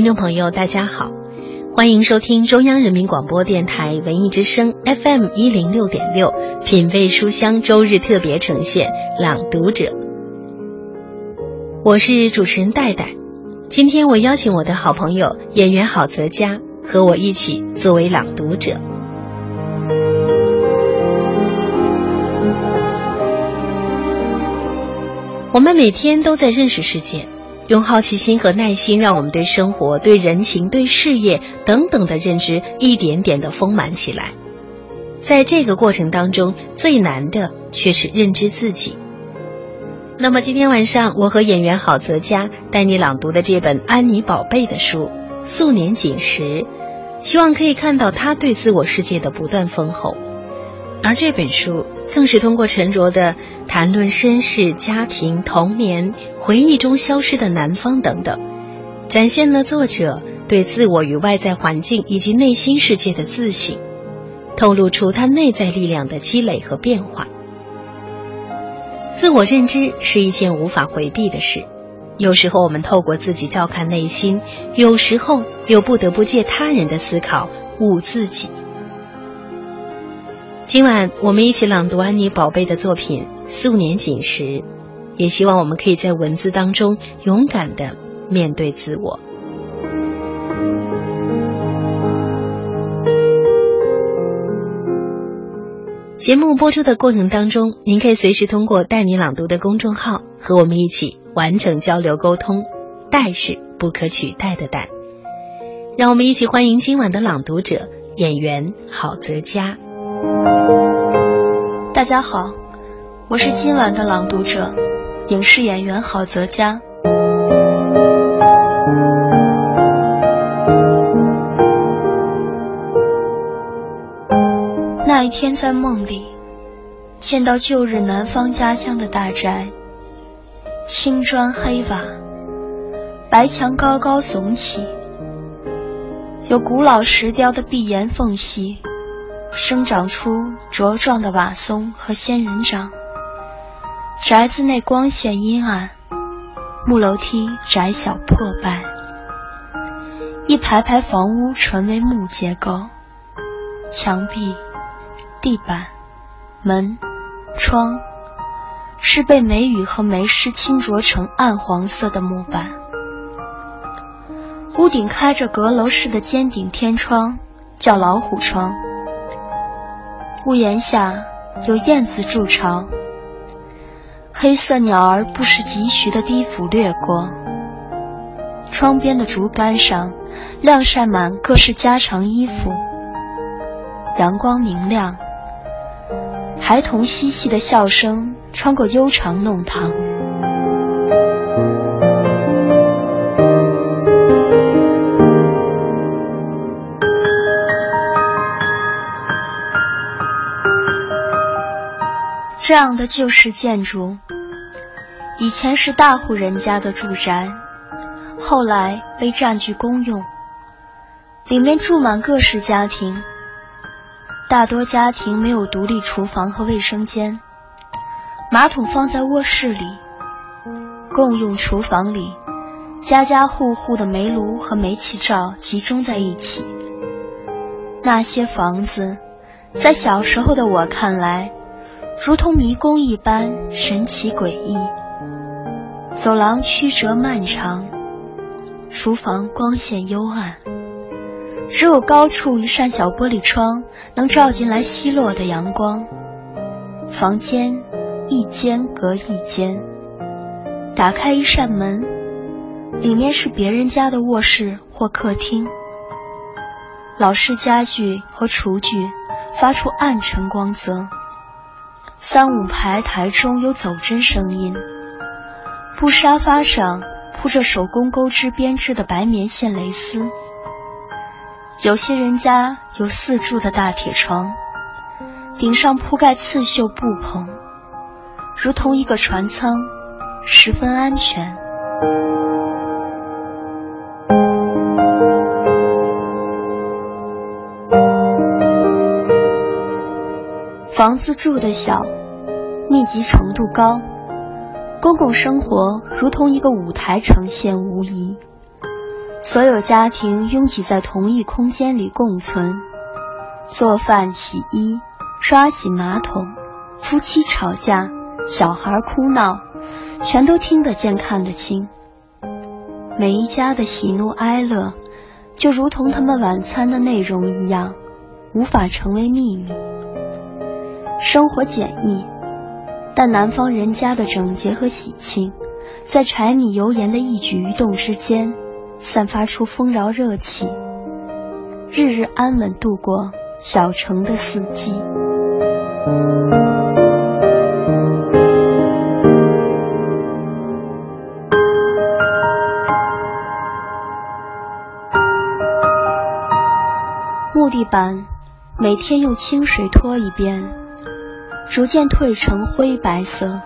听众朋友，大家好，欢迎收听中央人民广播电台文艺之声 FM 一零六点六品味书香周日特别呈现《朗读者》，我是主持人戴戴。今天我邀请我的好朋友演员郝泽佳和我一起作为朗读者。我们每天都在认识世界。用好奇心和耐心，让我们对生活、对人情、对事业等等的认知一点点的丰满起来。在这个过程当中，最难的却是认知自己。那么今天晚上，我和演员郝泽佳带你朗读的这本安妮宝贝的书《素年锦时》，希望可以看到他对自我世界的不断丰厚。而这本书更是通过沉着的谈论身世、家庭、童年、回忆中消失的南方等等，展现了作者对自我与外在环境以及内心世界的自省，透露出他内在力量的积累和变化。自我认知是一件无法回避的事，有时候我们透过自己照看内心，有时候又不得不借他人的思考悟自己。今晚我们一起朗读安妮宝贝的作品《素年锦时》，也希望我们可以在文字当中勇敢的面对自我。节目播出的过程当中，您可以随时通过“带你朗读”的公众号和我们一起完成交流沟通。带是不可取代的带。让我们一起欢迎今晚的朗读者演员郝泽佳。大家好，我是今晚的朗读者，影视演员郝泽佳。那一天在梦里，见到旧日南方家乡的大宅，青砖黑瓦，白墙高高耸起，有古老石雕的壁檐缝隙。生长出茁壮的瓦松和仙人掌。宅子内光线阴暗，木楼梯窄小破败。一排排房屋纯为木结构，墙壁、地板、门、窗是被梅雨和梅湿侵着成暗黄色的木板。屋顶开着阁楼式的尖顶天窗，叫老虎窗。屋檐下有燕子筑巢，黑色鸟儿不时疾徐的低俯掠过。窗边的竹竿上晾晒满各式家常衣服，阳光明亮，孩童嬉戏的笑声穿过悠长弄堂。这样的旧式建筑，以前是大户人家的住宅，后来被占据公用。里面住满各式家庭，大多家庭没有独立厨房和卫生间，马桶放在卧室里。共用厨房里，家家户户的煤炉和煤气灶集中在一起。那些房子，在小时候的我看来。如同迷宫一般神奇诡异，走廊曲折漫长，厨房光线幽暗，只有高处一扇小玻璃窗能照进来稀落的阳光。房间一间隔一间，打开一扇门，里面是别人家的卧室或客厅。老式家具和厨具发出暗沉光泽。三五排台中有走针声音，布沙发上铺着手工钩织编织的白棉线蕾丝。有些人家有四柱的大铁床，顶上铺盖刺绣布棚，如同一个船舱，十分安全。房子住的小。密集程度高，公共生活如同一个舞台呈现无疑。所有家庭拥挤在同一空间里共存，做饭、洗衣、刷洗马桶，夫妻吵架，小孩哭闹，全都听得见、看得清。每一家的喜怒哀乐，就如同他们晚餐的内容一样，无法成为秘密。生活简易，但南方人家的整洁和喜庆，在柴米油盐的一举一动之间，散发出丰饶热气，日日安稳度过小城的四季。木地板每天用清水拖一遍。逐渐褪成灰白色。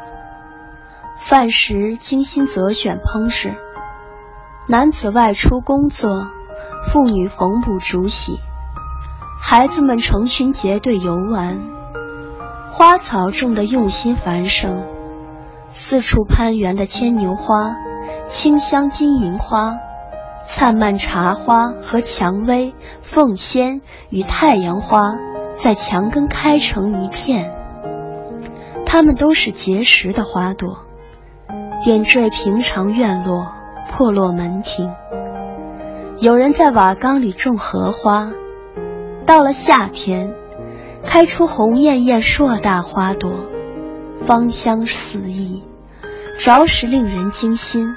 饭食精心择选烹制。男子外出工作，妇女缝补煮洗，孩子们成群结队游玩。花草种得用心繁盛，四处攀援的牵牛花、清香金银花、灿烂茶花和蔷薇、凤仙与太阳花，在墙根开成一片。它们都是结实的花朵，点缀平常院落、破落门庭。有人在瓦缸里种荷花，到了夏天，开出红艳艳硕大花朵，芳香四溢，着实令人惊心。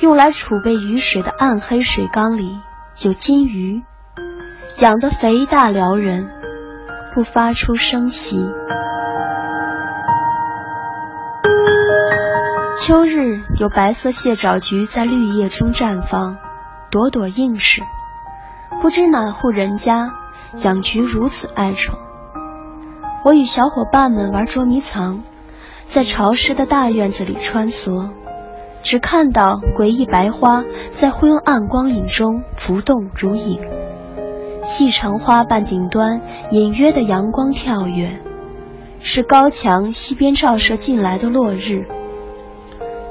用来储备雨水的暗黑水缸里有金鱼，养得肥大撩人，不发出声息。秋日有白色蟹爪菊在绿叶中绽放，朵朵映时。不知哪户人家养菊如此爱宠。我与小伙伴们玩捉迷藏，在潮湿的大院子里穿梭，只看到诡异白花在昏暗光影中浮动如影，细长花瓣顶端隐约的阳光跳跃，是高墙西边照射进来的落日。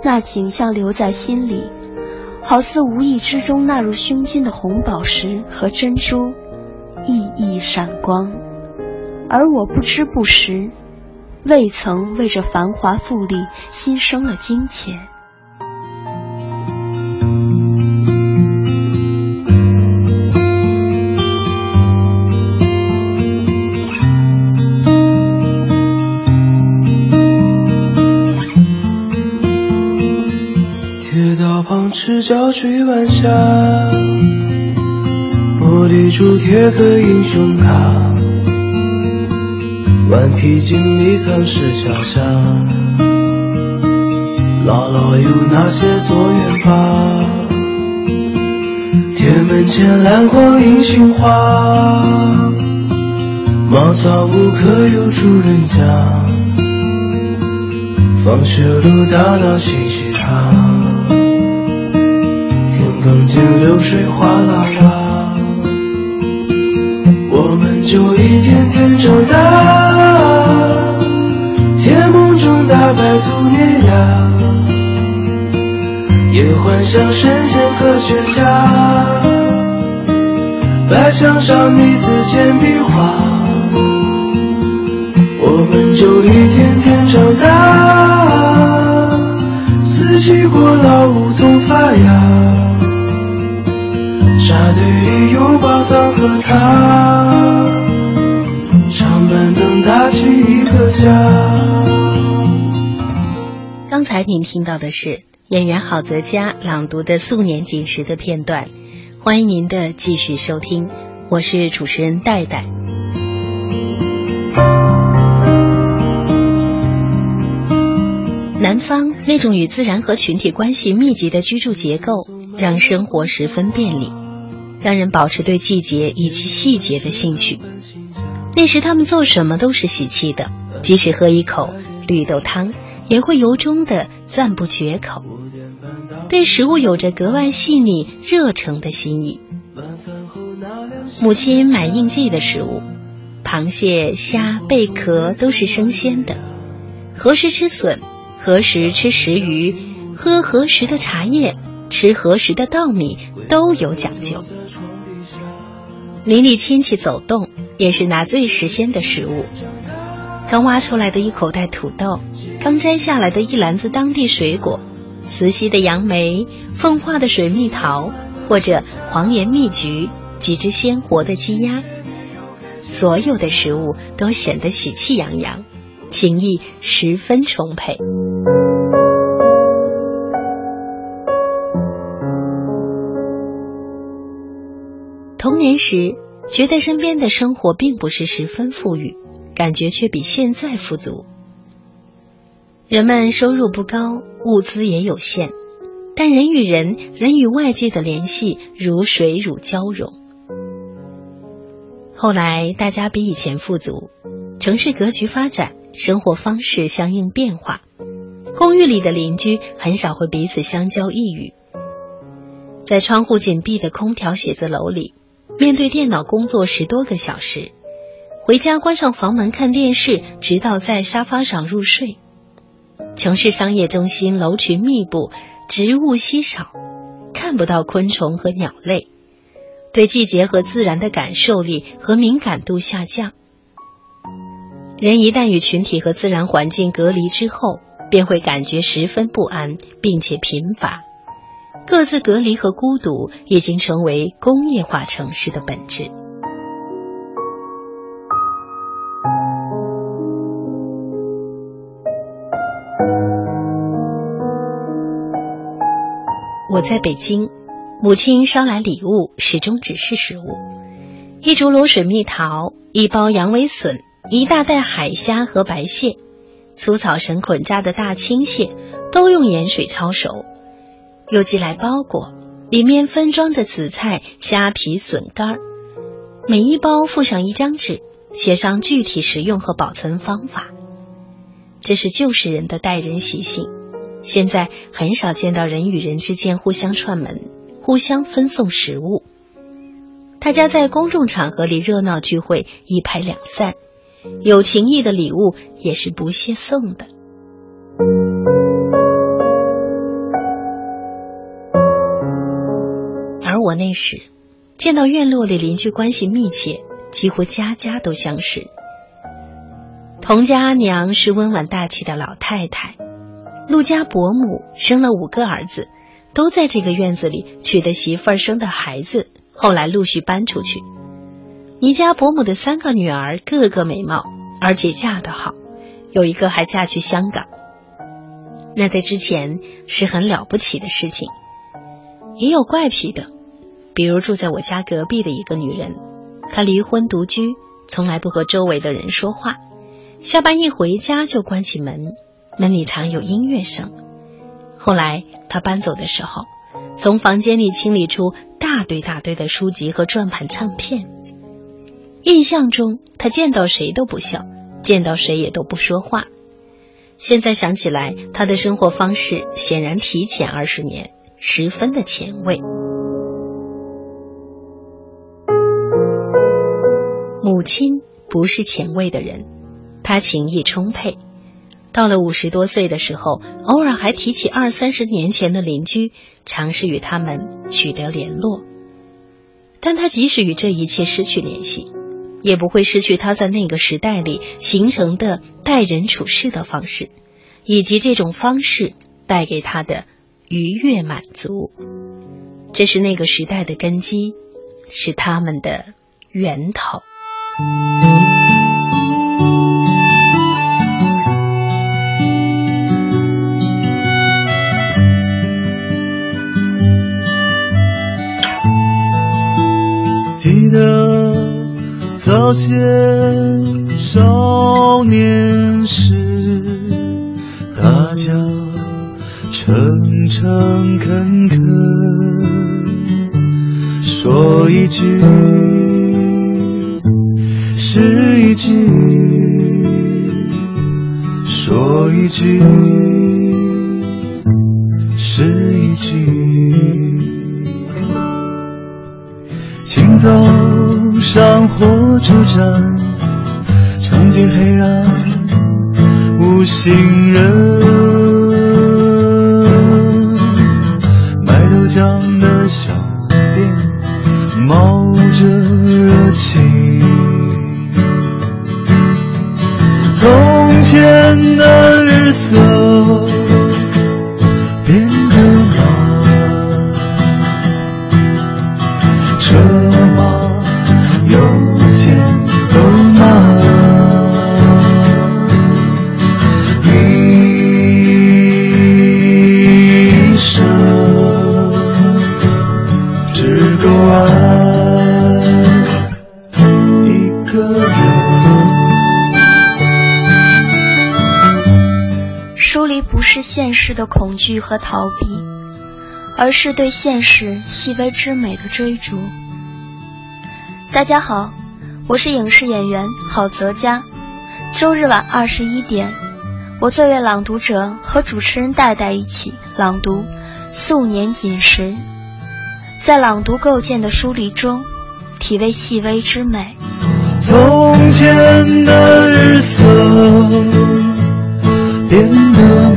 那景象留在心里，好似无意之中纳入胸襟的红宝石和珍珠，熠熠闪光。而我不知不识，未曾为这繁华富丽心生了金钱。赤脚追晚霞，玻璃珠贴个英雄卡，顽皮筋里藏石桥下，姥姥有那些作业吧？铁门前篮筐银杏花，茅草屋可有住人家？放学路打闹嬉钢筋流水哗啦啦，我们就一天天长大，甜梦中打败兔年牙，也幻想神仙科学家，白墙上泥字简笔画，我们就一天天长大，四季过老梧桐发芽。宝藏和他，长板凳搭起一个家。刚才您听到的是演员郝泽佳朗读的《素年锦时》的片段，欢迎您的继续收听，我是主持人戴戴。南方那种与自然和群体关系密集的居住结构，让生活十分便利。让人保持对季节以及细节的兴趣。那时他们做什么都是喜气的，即使喝一口绿豆汤，也会由衷的赞不绝口。对食物有着格外细腻、热诚的心意。母亲买应季的食物，螃蟹、虾、贝壳都是生鲜的。何时吃笋，何时吃石鱼，喝何时的茶叶。吃何时的稻米都有讲究。邻里亲戚走动也是拿最时鲜的食物，刚挖出来的一口袋土豆，刚摘下来的一篮子当地水果，慈溪的杨梅，奉化的水蜜桃，或者黄岩蜜橘，几只鲜活的鸡鸭，所有的食物都显得喜气洋洋，情意十分充沛。童年时，觉得身边的生活并不是十分富裕，感觉却比现在富足。人们收入不高，物资也有限，但人与人、人与外界的联系如水乳交融。后来，大家比以前富足，城市格局发展，生活方式相应变化，公寓里的邻居很少会彼此相交一语，在窗户紧闭的空调写字楼里。面对电脑工作十多个小时，回家关上房门看电视，直到在沙发上入睡。城市商业中心楼群密布，植物稀少，看不到昆虫和鸟类，对季节和自然的感受力和敏感度下降。人一旦与群体和自然环境隔离之后，便会感觉十分不安，并且贫乏。各自隔离和孤独已经成为工业化城市的本质。我在北京，母亲捎来礼物，始终只是食物：一竹箩水蜜桃，一包羊尾笋，一大袋海虾和白蟹，粗草绳捆扎的大青蟹，都用盐水焯熟。又寄来包裹，里面分装着紫菜、虾皮、笋干儿，每一包附上一张纸，写上具体食用和保存方法。这是旧时人的待人习性，现在很少见到人与人之间互相串门、互相分送食物。大家在公众场合里热闹聚会，一拍两散，有情义的礼物也是不屑送的。我那时见到院落里邻居关系密切，几乎家家都相识。童家阿娘是温婉大气的老太太，陆家伯母生了五个儿子，都在这个院子里娶的媳妇儿生的孩子，后来陆续搬出去。倪家伯母的三个女儿个个美貌，而且嫁得好，有一个还嫁去香港。那在之前是很了不起的事情，也有怪癖的。比如住在我家隔壁的一个女人，她离婚独居，从来不和周围的人说话。下班一回家就关起门，门里常有音乐声。后来她搬走的时候，从房间里清理出大堆大堆的书籍和转盘唱片。印象中，她见到谁都不笑，见到谁也都不说话。现在想起来，她的生活方式显然提前二十年，十分的前卫。母亲不是前卫的人，她情意充沛。到了五十多岁的时候，偶尔还提起二三十年前的邻居，尝试与他们取得联络。但他即使与这一切失去联系，也不会失去他在那个时代里形成的待人处事的方式，以及这种方式带给他的愉悦满足。这是那个时代的根基，是他们的源头。记得早些少年时，大家诚诚恳恳说一句。句，是一句。清早上火车站，尝尽黑暗无行人，惧和逃避，而是对现实细微之美的追逐。大家好，我是影视演员郝泽佳。周日晚二十一点，我作为朗读者和主持人戴戴一起朗读《素年锦时》。在朗读构建的疏离中，体味细微之美。从前的日色变得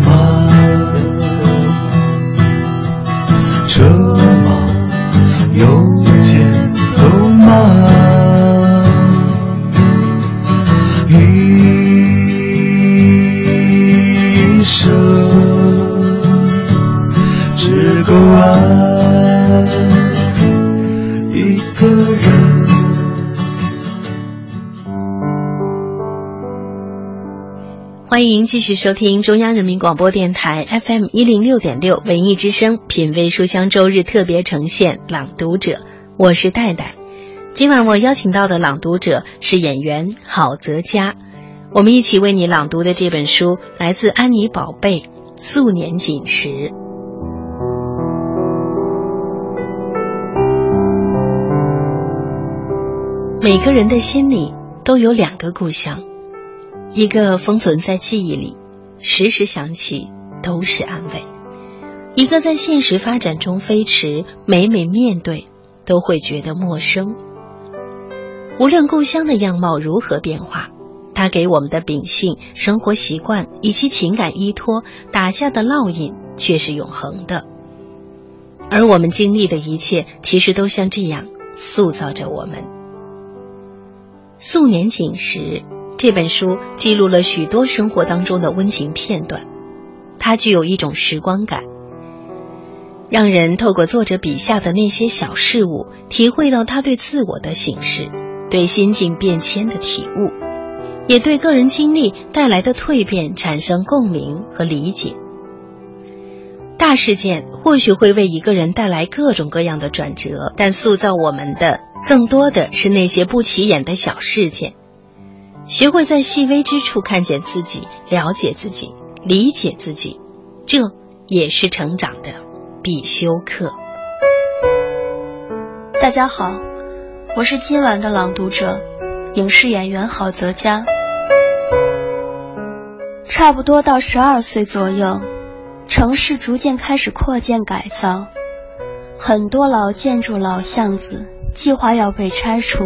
继续收听中央人民广播电台 FM 一零六点六文艺之声品味书香周日特别呈现《朗读者》，我是戴戴。今晚我邀请到的朗读者是演员郝泽佳，我们一起为你朗读的这本书来自安妮宝贝《素年锦时》。每个人的心里都有两个故乡。一个封存在记忆里，时时想起都是安慰；一个在现实发展中飞驰，每每面对都会觉得陌生。无论故乡的样貌如何变化，它给我们的秉性、生活习惯以及情感依托打下的烙印却是永恒的。而我们经历的一切，其实都像这样塑造着我们。素年锦时。这本书记录了许多生活当中的温情片段，它具有一种时光感，让人透过作者笔下的那些小事物，体会到他对自我的醒视，对心境变迁的体悟，也对个人经历带来的蜕变产生共鸣和理解。大事件或许会为一个人带来各种各样的转折，但塑造我们的更多的是那些不起眼的小事件。学会在细微之处看见自己，了解自己，理解自己，这也是成长的必修课。大家好，我是今晚的朗读者，影视演员郝泽佳。差不多到十二岁左右，城市逐渐开始扩建改造，很多老建筑、老巷子计划要被拆除。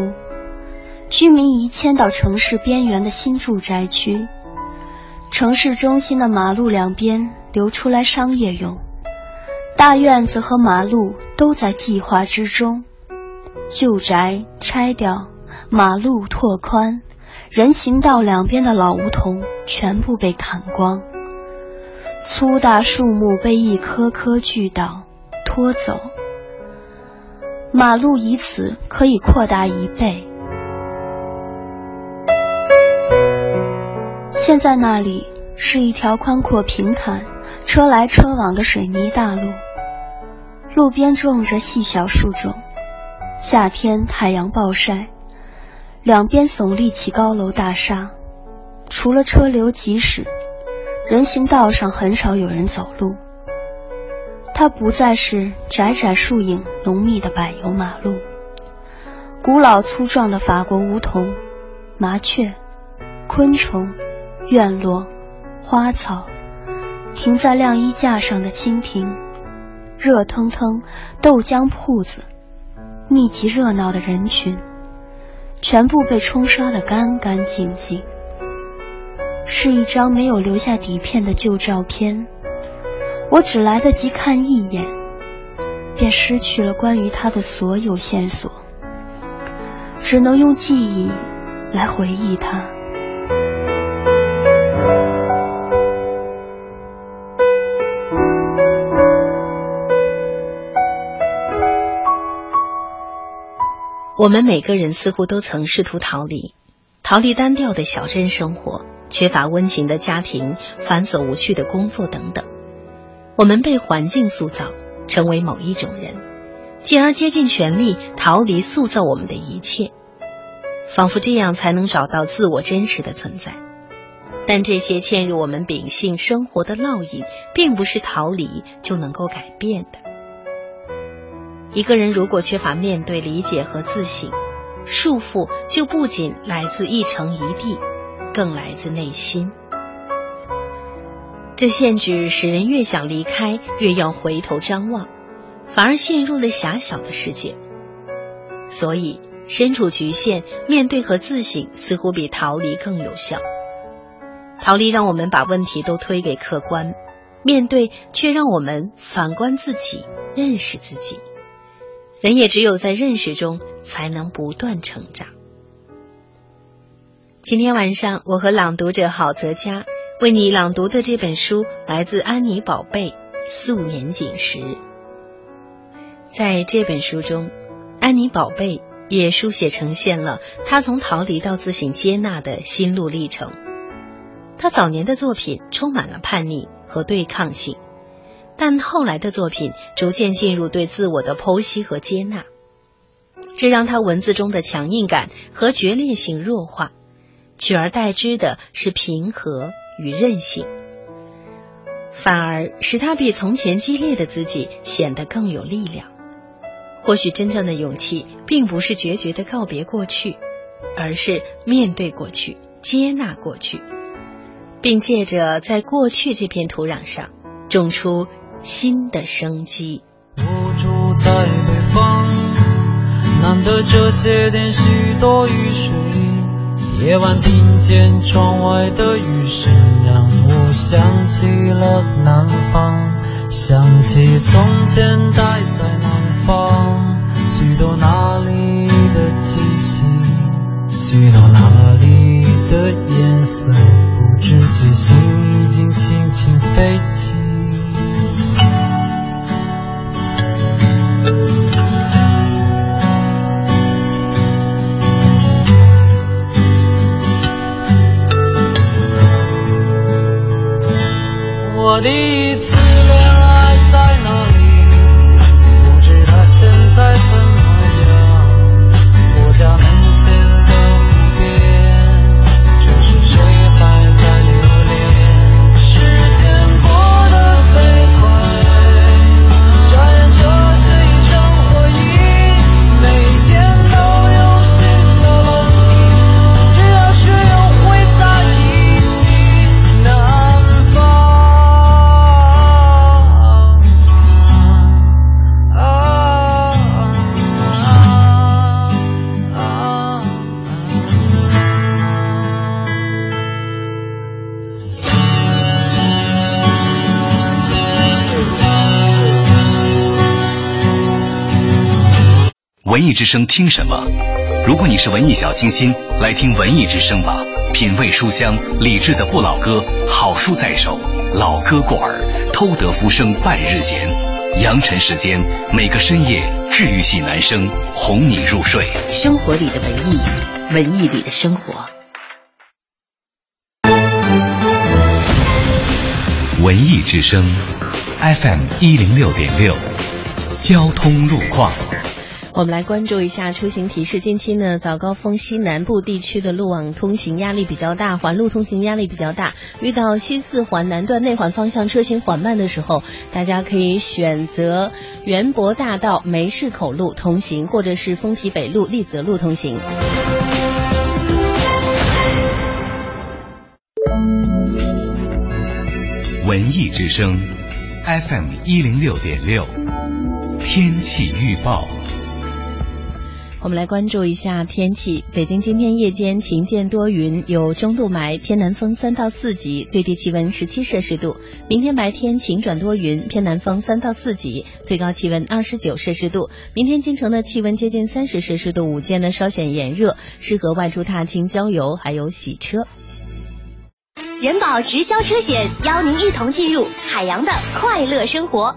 居民移迁到城市边缘的新住宅区，城市中心的马路两边留出来商业用，大院子和马路都在计划之中。旧宅拆掉，马路拓宽，人行道两边的老梧桐全部被砍光，粗大树木被一棵棵锯倒拖走，马路以此可以扩大一倍。现在那里是一条宽阔平坦、车来车往的水泥大路，路边种着细小树种。夏天太阳暴晒，两边耸立起高楼大厦。除了车流疾驶，人行道上很少有人走路。它不再是窄窄树影浓密的柏油马路，古老粗壮的法国梧桐、麻雀、昆虫。院落，花草，停在晾衣架上的蜻蜓，热腾腾豆浆铺子，密集热闹的人群，全部被冲刷得干干净净。是一张没有留下底片的旧照片，我只来得及看一眼，便失去了关于他的所有线索，只能用记忆来回忆他。我们每个人似乎都曾试图逃离，逃离单调的小镇生活，缺乏温情的家庭，繁琐无趣的工作等等。我们被环境塑造，成为某一种人，进而竭尽全力逃离塑造我们的一切，仿佛这样才能找到自我真实的存在。但这些嵌入我们秉性生活的烙印，并不是逃离就能够改变的。一个人如果缺乏面对、理解和自省，束缚就不仅来自一城一地，更来自内心。这限制使人越想离开，越要回头张望，反而陷入了狭小的世界。所以，身处局限，面对和自省似乎比逃离更有效。逃离让我们把问题都推给客观，面对却让我们反观自己，认识自己。人也只有在认识中，才能不断成长。今天晚上，我和朗读者郝泽佳为你朗读的这本书来自安妮宝贝《素年锦时》。在这本书中，安妮宝贝也书写呈现了她从逃离到自省接纳的心路历程。她早年的作品充满了叛逆和对抗性。但后来的作品逐渐进入对自我的剖析和接纳，这让他文字中的强硬感和决裂性弱化，取而代之的是平和与韧性，反而使他比从前激烈的自己显得更有力量。或许真正的勇气，并不是决绝的告别过去，而是面对过去，接纳过去，并借着在过去这片土壤上种出。新的生机。我住在北方，难得这些天许多雨水。夜晚听见窗外的雨声，让我想起了南方，想起从前待在南方，许多那里的气息，许多那里的颜色，不知觉心已经轻轻飞起。我第一次文艺之声听什么？如果你是文艺小清新，来听文艺之声吧。品味书香，理智的不老歌，好书在手，老歌过耳，偷得浮生半日闲。扬尘时间，每个深夜，治愈系男声哄你入睡。生活里的文艺，文艺里的生活。文艺之声，FM 一零六点六，交通路况。我们来关注一下出行提示。近期呢，早高峰西南部地区的路网通行压力比较大，环路通行压力比较大。遇到西四环南段内环方向车行缓慢的时候，大家可以选择园博大道梅市口路通行，或者是丰体北路立泽路通行。文艺之声，FM 一零六点六，天气预报。我们来关注一下天气。北京今天夜间晴间多云，有中度霾，偏南风三到四级，最低气温十七摄氏度。明天白天晴转多云，偏南风三到四级，最高气温二十九摄氏度。明天京城的气温接近三十摄氏度，午间呢稍显炎热，适合外出踏青、郊游，还有洗车。人保直销车险邀您一同进入海洋的快乐生活。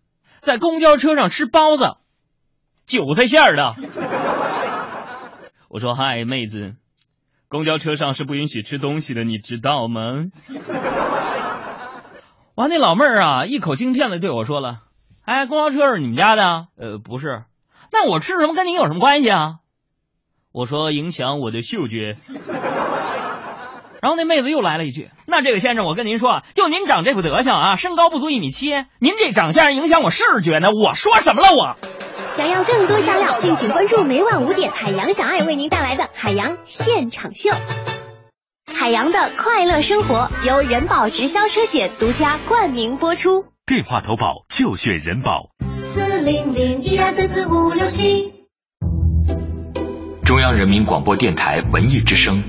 在公交车上吃包子，韭菜馅儿的。我说嗨，妹子，公交车上是不允许吃东西的，你知道吗？完，那老妹儿啊，一口京片的对我说了：“哎，公交车是你们家的？呃，不是。那我吃什么跟你有什么关系啊？”我说：“影响我的嗅觉。”然后那妹子又来了一句：“那这位先生，我跟您说，就您长这副德行啊，身高不足一米七，您这长相影响我视觉呢。我说什么了我？”想要更多香料，敬请关注每晚五点海洋小爱为您带来的海洋现场秀。海洋的快乐生活由人保直销车险独家冠名播出。电话投保就选人保。四零零一二三四五六七。中央人民广播电台文艺之声。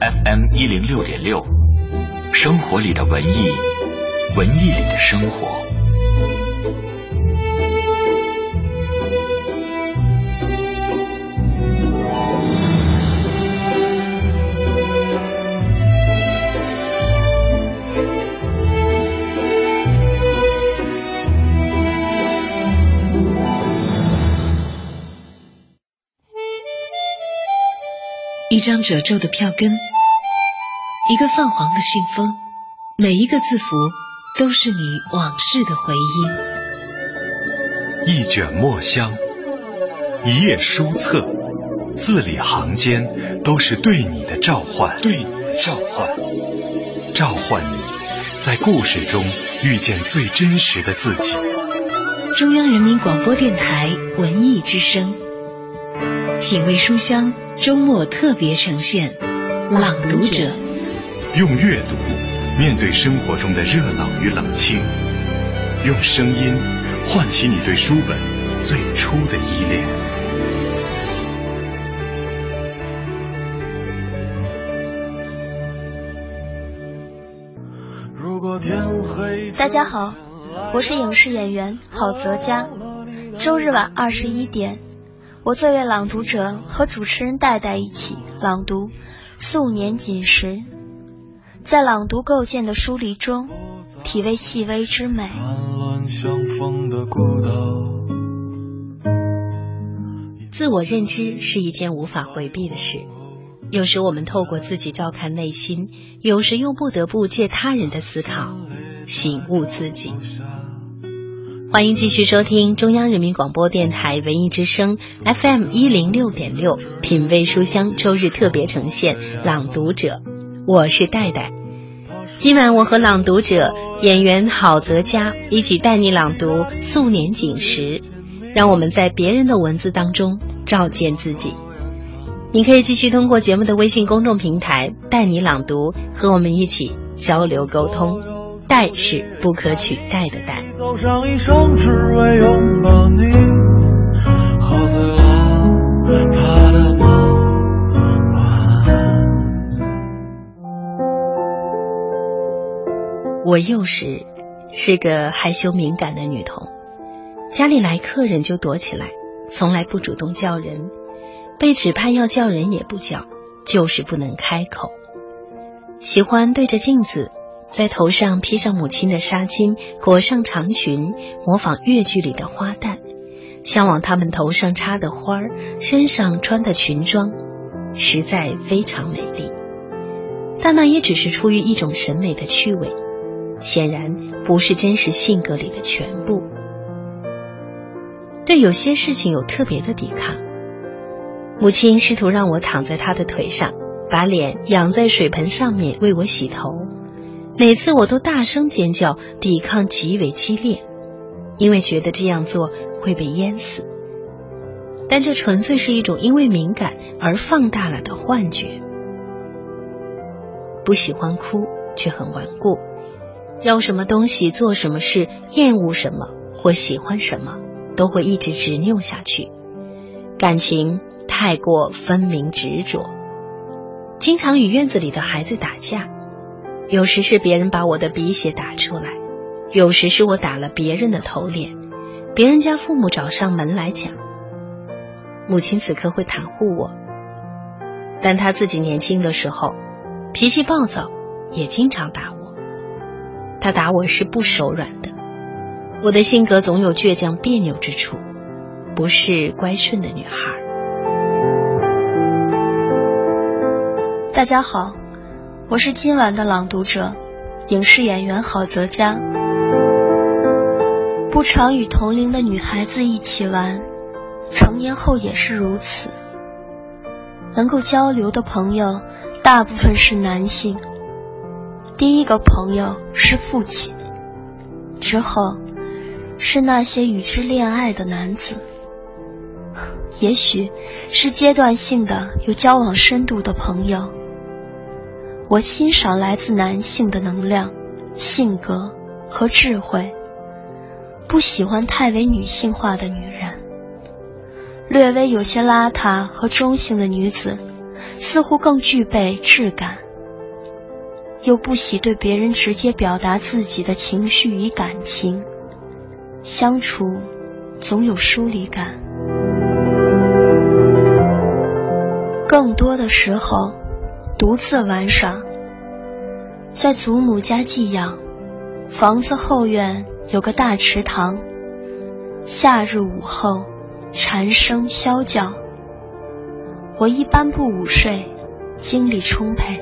FM 一零六点六，生活里的文艺，文艺里的生活。一张褶皱的票根，一个泛黄的信封，每一个字符都是你往事的回音。一卷墨香，一页书册，字里行间都是对你的召唤，对你的召唤，召唤你在故事中遇见最真实的自己。中央人民广播电台文艺之声，品味书香。周末特别呈现《朗读者》，用阅读面对生活中的热闹与冷清，用声音唤起你对书本最初的依恋。大家好，我是影视演员郝泽佳，周日晚二十一点。我作为朗读者和主持人戴戴一起朗读《素年锦时》，在朗读构建的疏离中，体味细微之美。自我认知是一件无法回避的事，有时我们透过自己照看内心，有时又不得不借他人的思考醒悟自己。欢迎继续收听中央人民广播电台文艺之声 FM 一零六点六，品味书香周日特别呈现《朗读者》，我是戴戴。今晚我和朗读者演员郝泽佳一起带你朗读《素年锦时》，让我们在别人的文字当中照见自己。你可以继续通过节目的微信公众平台带你朗读，和我们一起交流沟通。代是不可取代的代。我幼时是个害羞敏感的女童，家里来客人就躲起来，从来不主动叫人，被指派要叫人也不叫，就是不能开口。喜欢对着镜子。在头上披上母亲的纱巾，裹上长裙，模仿越剧里的花旦，向往他们头上插的花儿，身上穿的裙装，实在非常美丽。但那也只是出于一种审美的趣味。显然不是真实性格里的全部。对有些事情有特别的抵抗。母亲试图让我躺在她的腿上，把脸仰在水盆上面为我洗头。每次我都大声尖叫，抵抗极为激烈，因为觉得这样做会被淹死。但这纯粹是一种因为敏感而放大了的幻觉。不喜欢哭，却很顽固。要什么东西，做什么事，厌恶什么或喜欢什么，都会一直执拗下去。感情太过分明执着，经常与院子里的孩子打架。有时是别人把我的鼻血打出来，有时是我打了别人的头脸，别人家父母找上门来讲。母亲此刻会袒护我，但她自己年轻的时候脾气暴躁，也经常打我。他打我是不手软的。我的性格总有倔强别扭之处，不是乖顺的女孩。大家好，我是今晚的朗读者，影视演员郝泽佳。不常与同龄的女孩子一起玩。成年后也是如此，能够交流的朋友大部分是男性。第一个朋友是父亲，之后是那些与之恋爱的男子，也许是阶段性的有交往深度的朋友。我欣赏来自男性的能量、性格和智慧，不喜欢太为女性化的女人。略微有些邋遢和中性的女子，似乎更具备质感。又不喜对别人直接表达自己的情绪与感情，相处总有疏离感。更多的时候，独自玩耍。在祖母家寄养，房子后院有个大池塘，夏日午后。蝉声啸叫，我一般不午睡，精力充沛，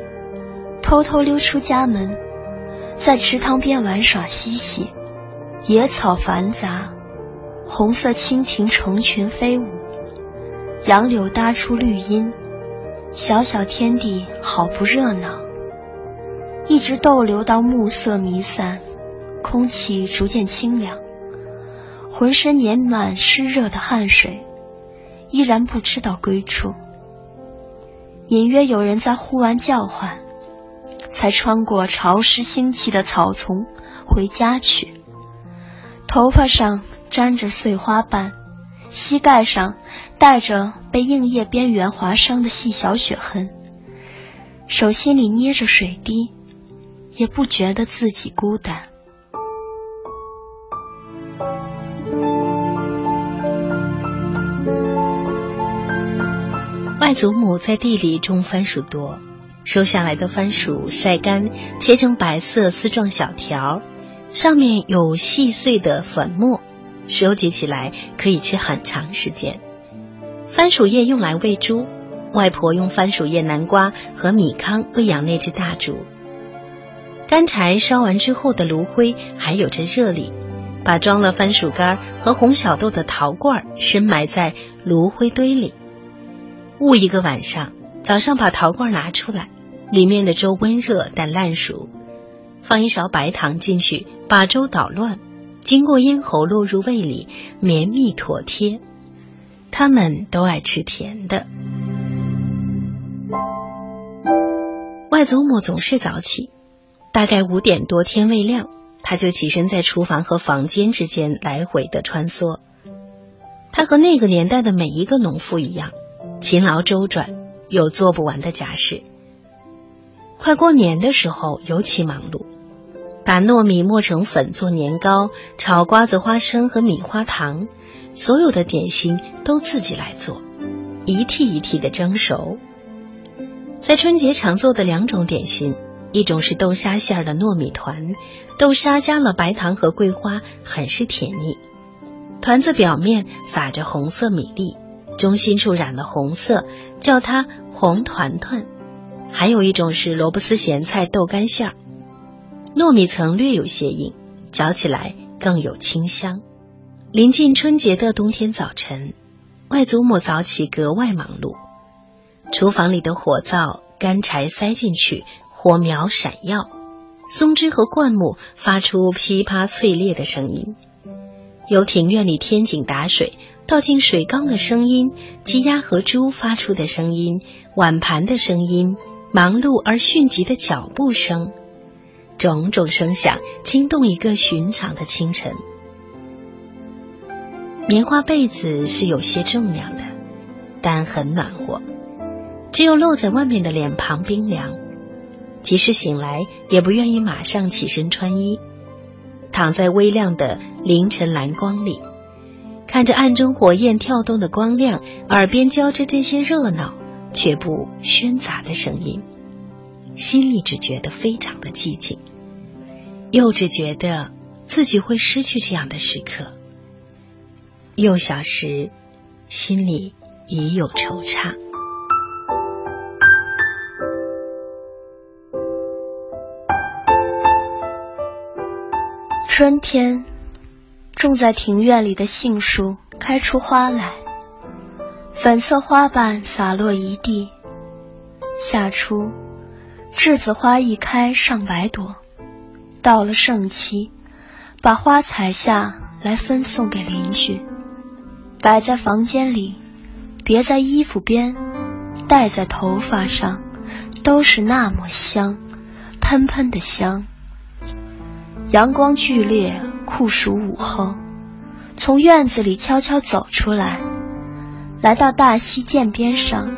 偷偷溜出家门，在池塘边玩耍嬉戏。野草繁杂，红色蜻蜓成群飞舞，杨柳搭出绿荫，小小天地好不热闹。一直逗留到暮色弥散，空气逐渐清凉。浑身粘满湿热的汗水，依然不知道归处。隐约有人在呼完叫唤，才穿过潮湿腥气的草丛回家去。头发上沾着碎花瓣，膝盖上带着被硬叶边缘划伤的细小血痕，手心里捏着水滴，也不觉得自己孤单。外祖母在地里种番薯多，收下来的番薯晒干，切成白色丝状小条，上面有细碎的粉末，收集起来可以吃很长时间。番薯叶用来喂猪，外婆用番薯叶南瓜和米糠喂养那只大猪。干柴烧完之后的炉灰还有着热力，把装了番薯干和红小豆的陶罐深埋在炉灰堆里。捂一个晚上，早上把陶罐拿出来，里面的粥温热但烂熟，放一勺白糖进去，把粥捣乱，经过咽喉落入胃里，绵密妥帖。他们都爱吃甜的。外祖母总是早起，大概五点多天未亮，他就起身在厨房和房间之间来回的穿梭。他和那个年代的每一个农妇一样。勤劳周转，有做不完的家事。快过年的时候尤其忙碌，把糯米磨成粉做年糕，炒瓜子、花生和米花糖，所有的点心都自己来做，一屉一屉的蒸熟。在春节常做的两种点心，一种是豆沙馅的糯米团，豆沙加了白糖和桂花，很是甜腻。团子表面撒着红色米粒。中心处染了红色，叫它红团团。还有一种是萝卜丝咸菜豆干馅儿，糯米层略有些硬，嚼起来更有清香。临近春节的冬天早晨，外祖母早起格外忙碌，厨房里的火灶干柴塞进去，火苗闪耀，松枝和灌木发出噼啪脆裂的声音，有庭院里天井打水倒进水缸的声音，鸡鸭和猪发出的声音，碗盘的声音，忙碌而迅疾的脚步声，种种声响惊动一个寻常的清晨。棉花被子是有些重量的，但很暖和。只有露在外面的脸庞冰凉，即使醒来也不愿意马上起身穿衣。躺在微亮的凌晨蓝光里，看着暗中火焰跳动的光亮，耳边交织这些热闹却不喧杂的声音，心里只觉得非常的寂静，又只觉得自己会失去这样的时刻。幼小时，心里已有惆怅。春天，种在庭院里的杏树开出花来，粉色花瓣洒落一地。夏初，栀子花一开上百朵，到了盛期，把花采下来分送给邻居。摆在房间里，别在衣服边，戴在头发上，都是那么香，喷喷的香。阳光剧烈，酷暑午后，从院子里悄悄走出来，来到大溪涧边上，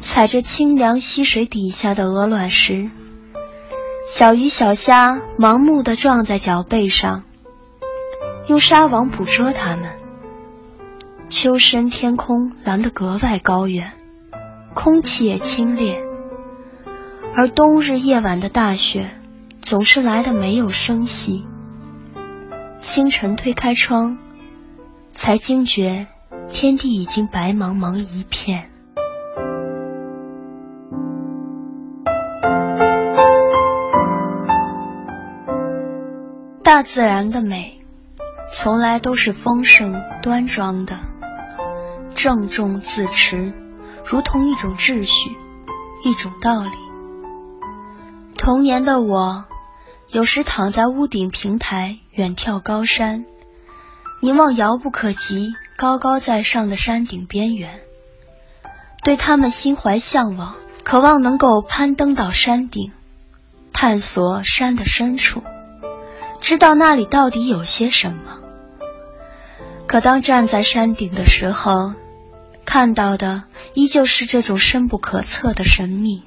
踩着清凉溪水底下的鹅卵石，小鱼小虾盲目的撞在脚背上，用纱网捕捉它们。秋深，天空蓝得格外高远，空气也清冽。而冬日夜晚的大雪，总是来的没有声息。清晨推开窗，才惊觉天地已经白茫茫一片。大自然的美，从来都是丰盛端庄的。郑重自持，如同一种秩序，一种道理。童年的我，有时躺在屋顶平台远眺高山，凝望遥不可及、高高在上的山顶边缘，对他们心怀向往，渴望能够攀登到山顶，探索山的深处，知道那里到底有些什么。可当站在山顶的时候，看到的依旧是这种深不可测的神秘，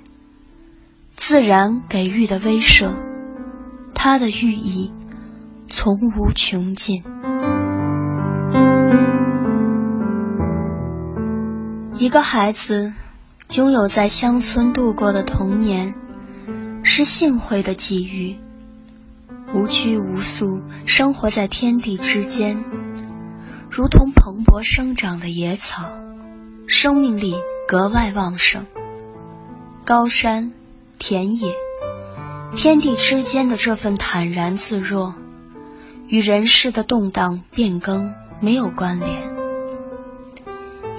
自然给予的威慑，它的寓意从无穷尽。一个孩子拥有在乡村度过的童年，是幸会的际遇，无拘无束，生活在天地之间，如同蓬勃生长的野草。生命力格外旺盛，高山、田野、天地之间的这份坦然自若，与人世的动荡变更没有关联。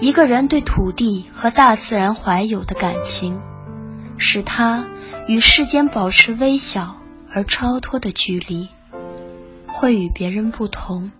一个人对土地和大自然怀有的感情，使他与世间保持微小而超脱的距离，会与别人不同。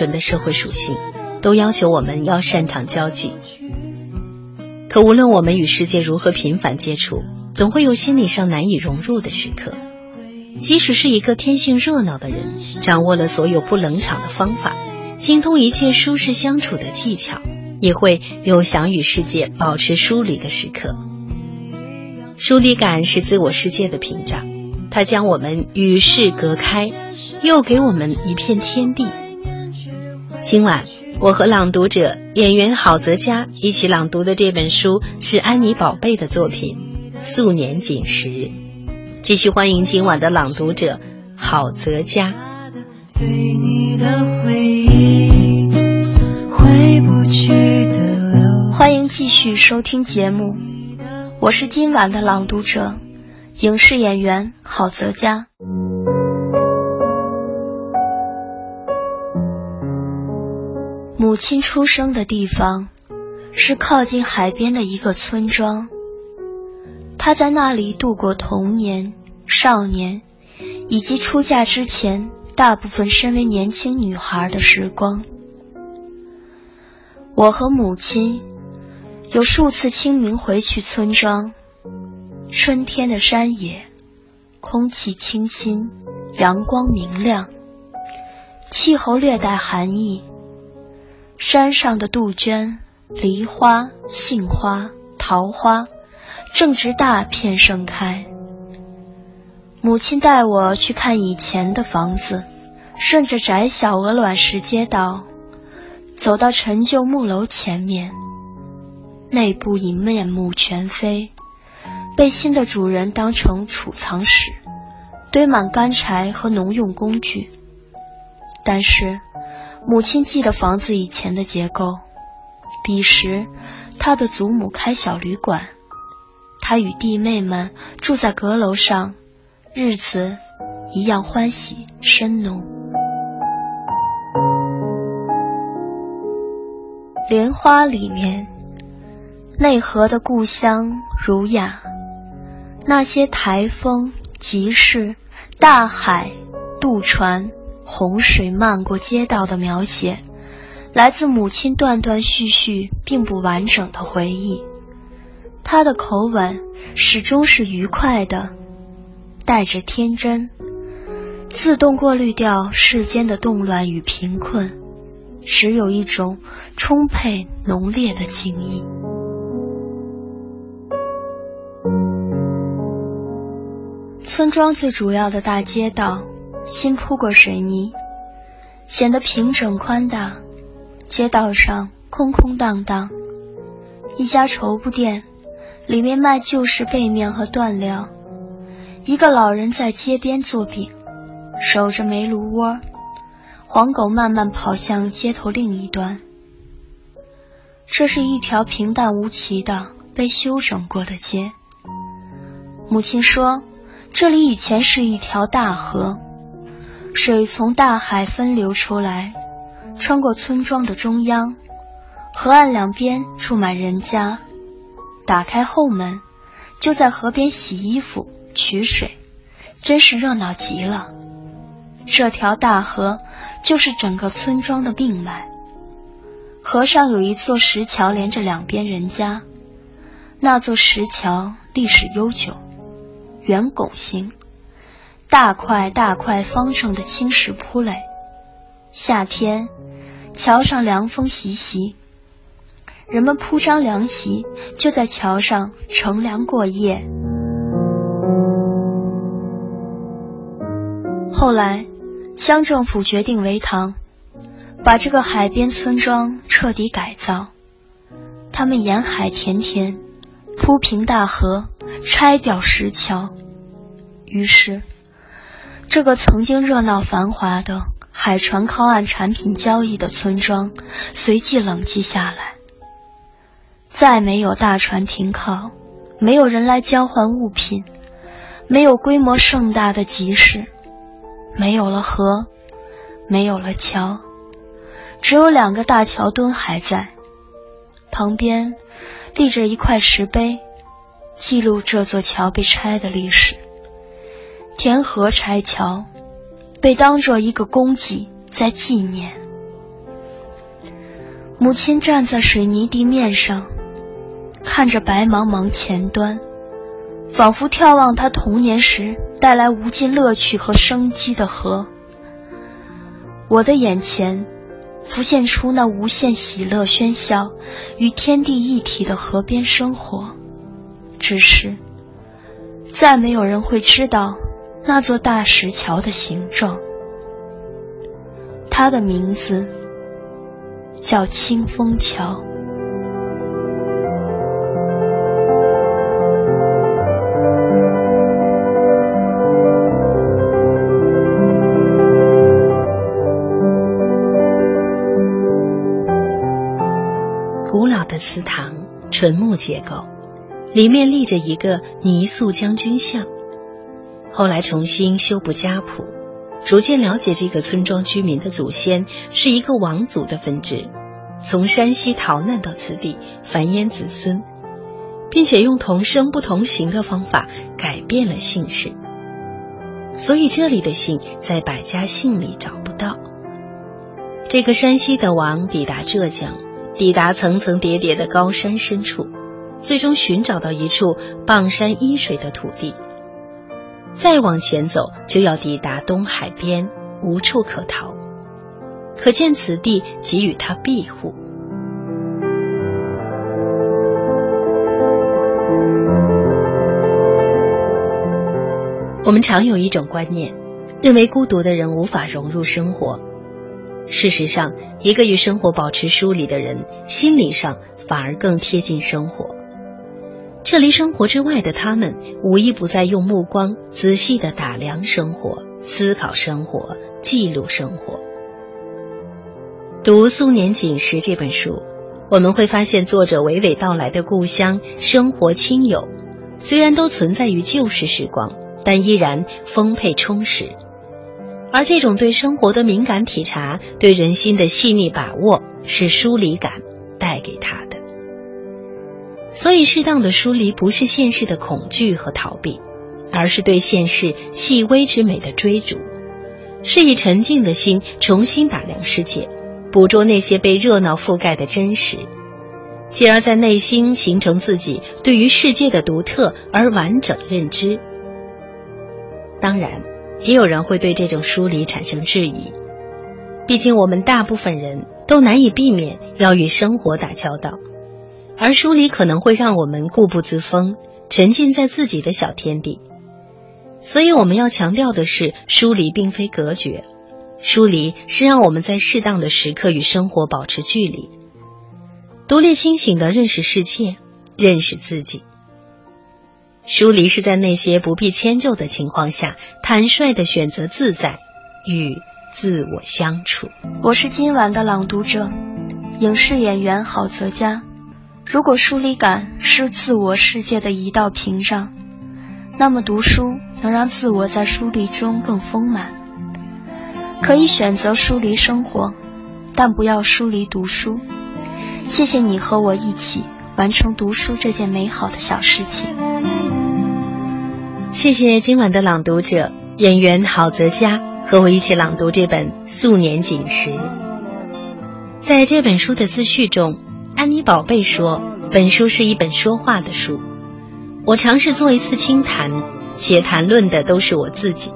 纯的社会属性，都要求我们要擅长交际。可无论我们与世界如何频繁接触，总会有心理上难以融入的时刻。即使是一个天性热闹的人，掌握了所有不冷场的方法，精通一切舒适相处的技巧，也会有想与世界保持疏离的时刻。疏离感是自我世界的屏障，它将我们与世隔开，又给我们一片天地。今晚。我和朗读者演员郝泽佳一起朗读的这本书是安妮宝贝的作品《素年锦时》。继续欢迎今晚的朗读者郝泽嘉。欢迎继续收听节目，我是今晚的朗读者，影视演员郝泽嘉。母亲出生的地方是靠近海边的一个村庄，她在那里度过童年、少年以及出嫁之前大部分身为年轻女孩的时光。我和母亲有数次清明回去村庄，春天的山野，空气清新，阳光明亮，气候略带寒意。山上的杜鹃、梨花、杏花、桃花，正值大片盛开。母亲带我去看以前的房子，顺着窄小鹅卵石街道，走到陈旧木楼前面。内部已面目全非，被新的主人当成储藏室，堆满干柴和农用工具。但是。母亲记得房子以前的结构，彼时她的祖母开小旅馆，她与弟妹们住在阁楼上，日子一样欢喜深浓。莲花里面，内河的故乡儒雅，那些台风、集市、大海、渡船。洪水漫过街道的描写，来自母亲断断续续并不完整的回忆。她的口吻始终是愉快的，带着天真，自动过滤掉世间的动乱与贫困，只有一种充沛浓烈的情谊。村庄最主要的大街道。新铺过水泥，显得平整宽大。街道上空空荡荡，一家绸布店，里面卖旧式被面和缎料。一个老人在街边做饼，守着煤炉窝。黄狗慢慢跑向街头另一端。这是一条平淡无奇的被修整过的街。母亲说，这里以前是一条大河。水从大海分流出来，穿过村庄的中央，河岸两边住满人家。打开后门，就在河边洗衣服、取水，真是热闹极了。这条大河就是整个村庄的命脉。河上有一座石桥连着两边人家，那座石桥历史悠久，圆拱形。大块大块方正的青石铺垒，夏天桥上凉风习习，人们铺张凉席，就在桥上乘凉过夜。后来，乡政府决定围塘，把这个海边村庄彻底改造。他们沿海填田，铺平大河，拆掉石桥，于是。这个曾经热闹繁华的海船靠岸产品交易的村庄，随即冷寂下来。再没有大船停靠，没有人来交换物品，没有规模盛大的集市，没有了河，没有了桥，只有两个大桥墩还在，旁边立着一块石碑，记录这座桥被拆的历史。填河拆桥，被当作一个功绩在纪念。母亲站在水泥地面上，看着白茫茫前端，仿佛眺望她童年时带来无尽乐趣和生机的河。我的眼前浮现出那无限喜乐喧嚣，与天地一体的河边生活。只是，再没有人会知道那座大石桥的形状。它的名字叫清风桥。古老的祠堂，纯木结构，里面立着一个泥塑将军像。后来重新修补家谱，逐渐了解这个村庄居民的祖先是一个王族的分支，从山西逃难到此地繁衍子孙，并且用同生不同形的方法改变了姓氏。所以这里的姓在百家姓里找不到。这个山西的王抵达浙江，抵达层层叠叠的高山深处，最终寻找到一处傍山依水的土地。再往前走，就要抵达东海边，无处可逃。可见此地给予他庇护。我们常有一种观念，认为孤独的人无法融入生活。事实上，一个与生活保持疏离的人，心理上反而更贴近生活。这离生活之外的他们，无一不在用目光仔细的打量生活、思考生活、记录生活。读《苏年锦时》这本书，我们会发现作者娓娓道来的故乡生活亲友，虽然都存在于旧时时光，但依然丰沛充实。而这种对生活的敏感体察，对人心的细腻把握，是疏离感带给他。所以，适当的疏离不是现实的恐惧和逃避，而是对现实细微之美的追逐，是以沉静的心重新打量世界，捕捉那些被热闹覆盖的真实，继而在内心形成自己对于世界的独特而完整认知。当然。也有人会对这种疏离产生质疑，毕竟我们大部分人都难以避免要与生活打交道，而疏离可能会让我们固步自封，沉浸在自己的小天地。所以我们要强调的是，疏离并非隔绝，疏离是让我们在适当的时刻与生活保持距离，独立清醒的认识世界，认识自己。疏离是在那些不必迁就的情况下，坦率的选择自在与自我相处。我是今晚的朗读者，影视演员郝泽佳。如果疏离感是自我世界的一道屏障，那么读书能让自我在疏离中更丰满。可以选择疏离生活，但不要疏离读书。谢谢你和我一起完成读书这件美好的小事情。谢谢今晚的朗读者演员郝泽佳和我一起朗读这本《素年锦时》。在这本书的自序中，安妮宝贝说，本书是一本说话的书。我尝试做一次清谈，且谈论的都是我自己。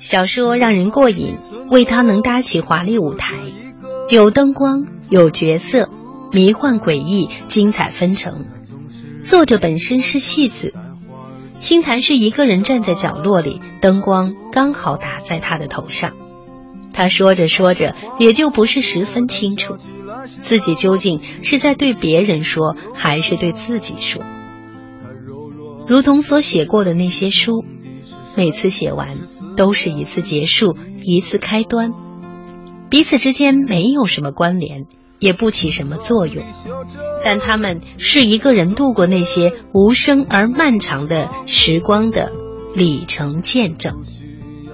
小说让人过瘾，为它能搭起华丽舞台，有灯光，有角色，迷幻诡异，精彩纷呈。作者本身是戏子。清谈是一个人站在角落里，灯光刚好打在他的头上。他说着说着，也就不是十分清楚，自己究竟是在对别人说，还是对自己说。如同所写过的那些书，每次写完都是一次结束，一次开端，彼此之间没有什么关联。也不起什么作用，但他们是一个人度过那些无声而漫长的时光的里程见证。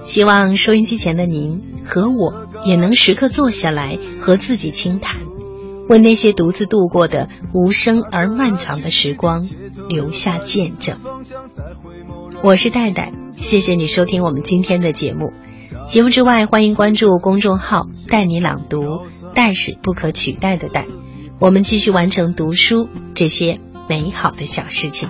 希望收音机前的您和我也能时刻坐下来和自己倾谈，为那些独自度过的无声而漫长的时光留下见证。我是戴戴，谢谢你收听我们今天的节目。节目之外，欢迎关注公众号“带你朗读”，“带”是不可取代的“带”。我们继续完成读书这些美好的小事情。